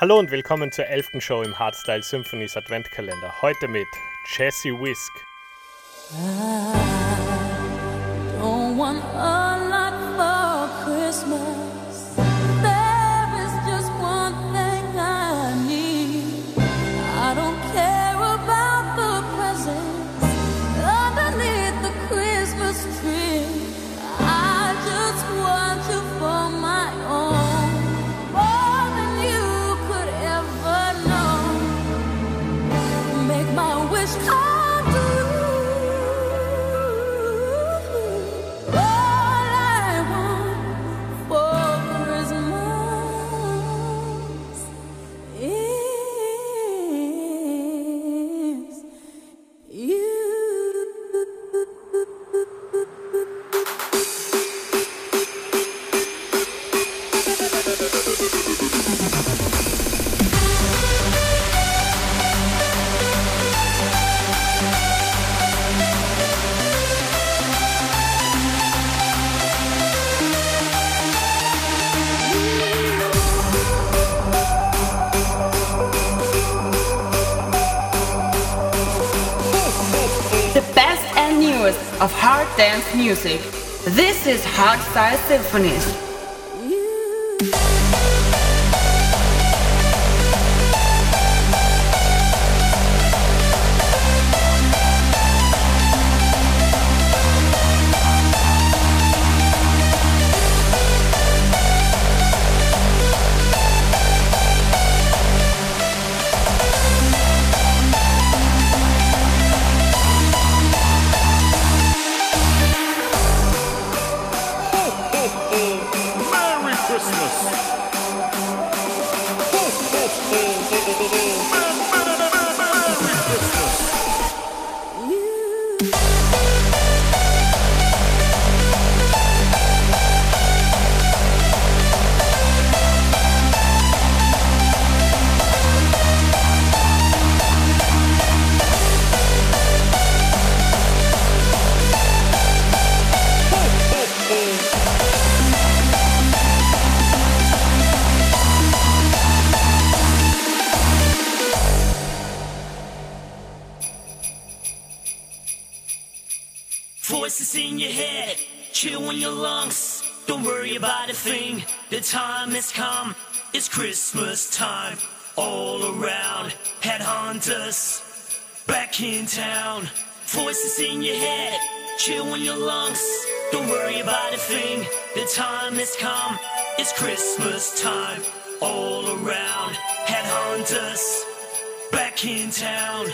Hallo und willkommen zur 11. Show im Hardstyle Symphonies Adventkalender. Heute mit Jesse Whisk. I make dance music. This is Hardstyle Symphonies. Voices in your head, chill in your lungs. Don't worry about a thing. The time has come. It's Christmas time. All around, headhunters back in town. Voices in your head, chill in your lungs. Don't worry about a thing. The time has come. It's Christmas time. All around, headhunters back in town.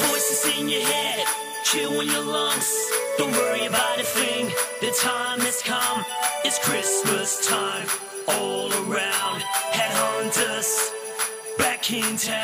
Voices in your head, chill in your lungs. Don't worry about a thing. The time has come. It's Christmas time. All around, headhunters back in town.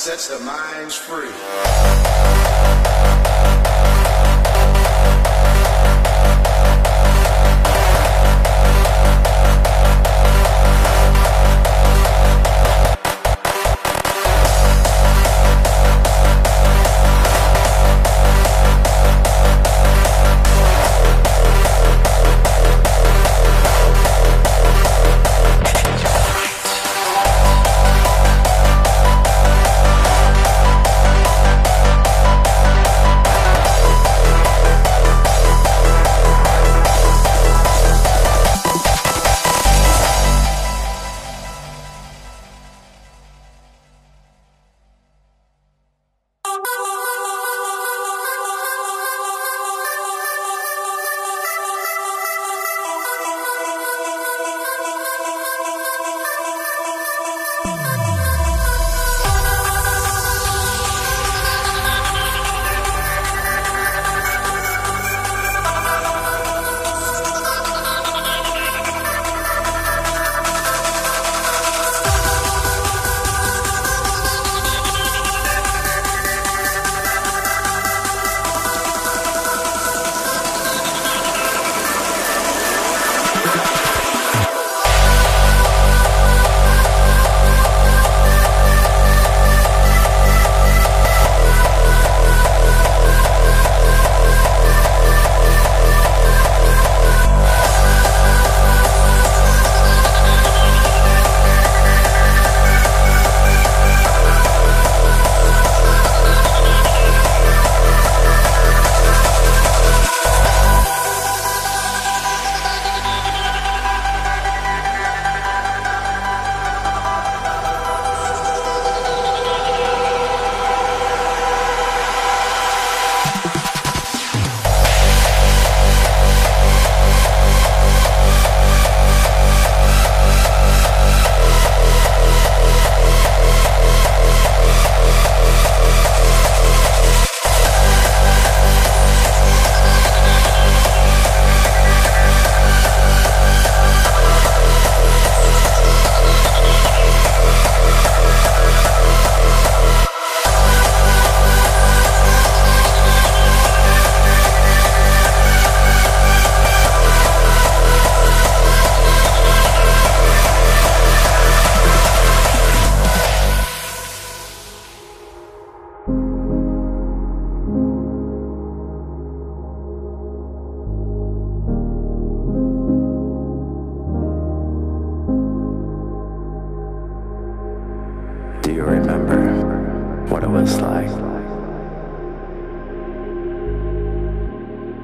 Sets the minds free.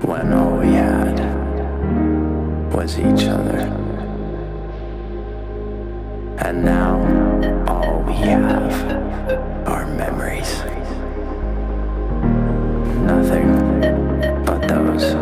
When all we had was each other. And now all we have are memories. Nothing but those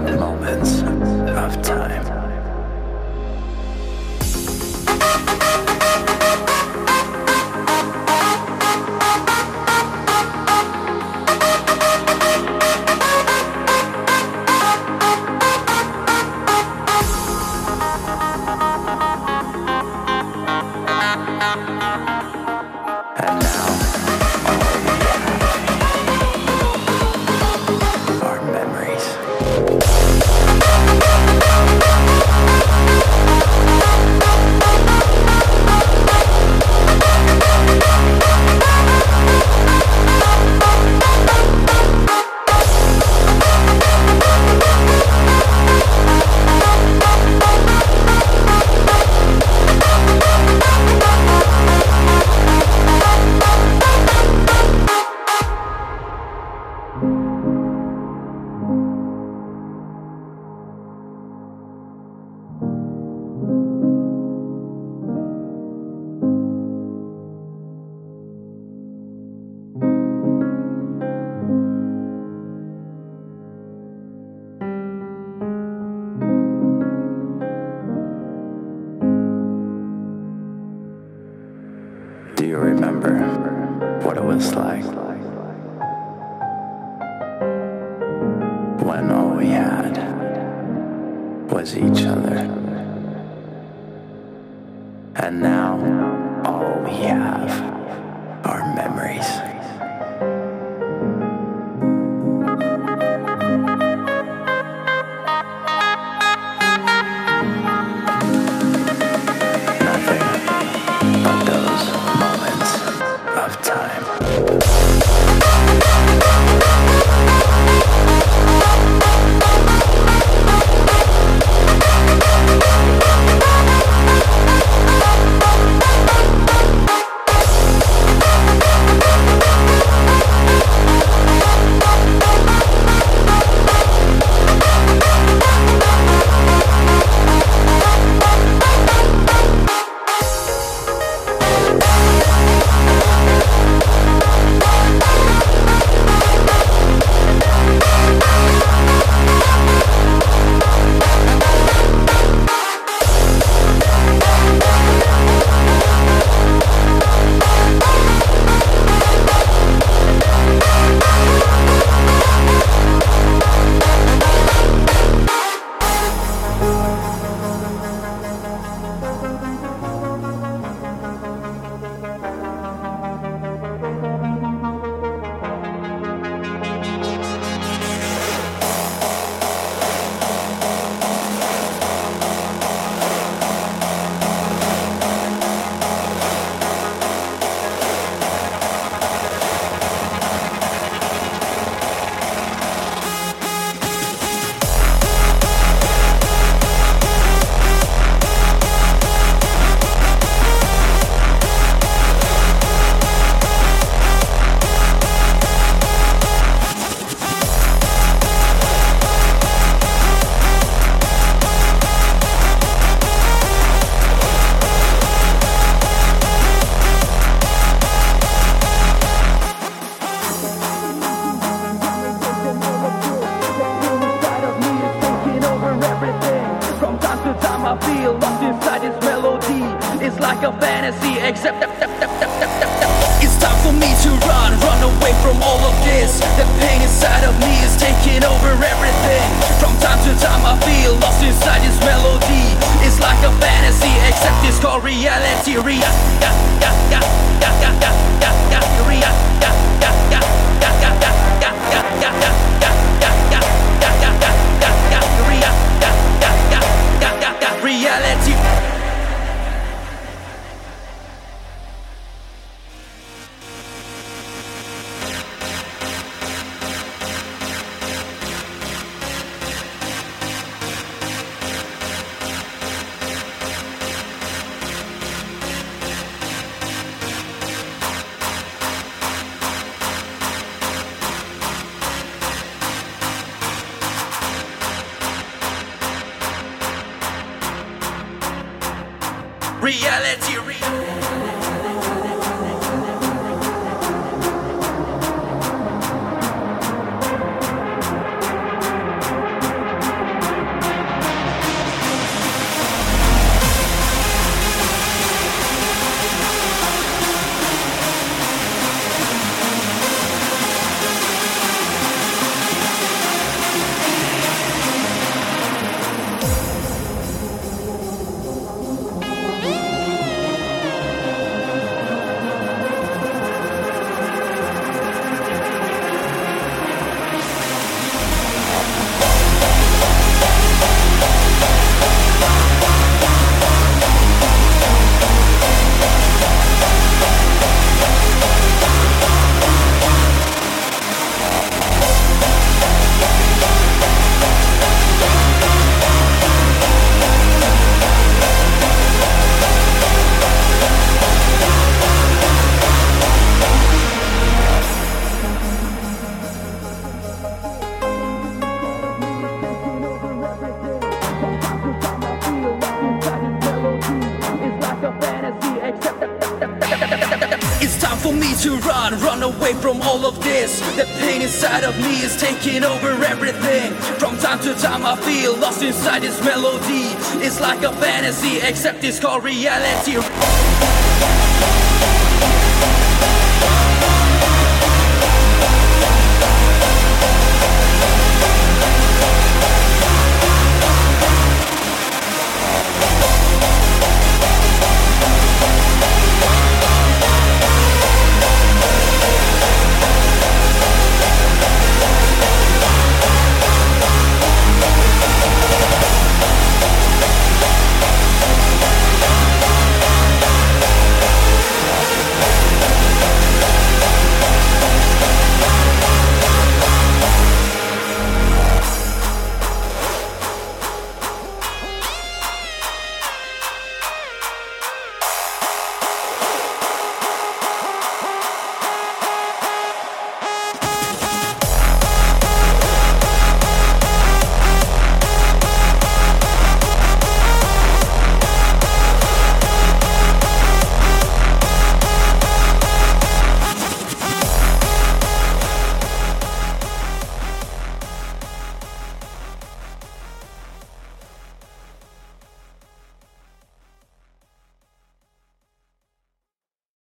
Do you remember what it was like? When all we had was each other. Over everything. From time to time, I feel lost inside this melody. It's like a fantasy, except it's called reality. Rea- yeah, yeah, yeah, yeah, yeah, to run, run away from all of this. The pain inside of me is taking over everything. From time to time, I feel lost inside this melody. It's like a fantasy, except it's called reality.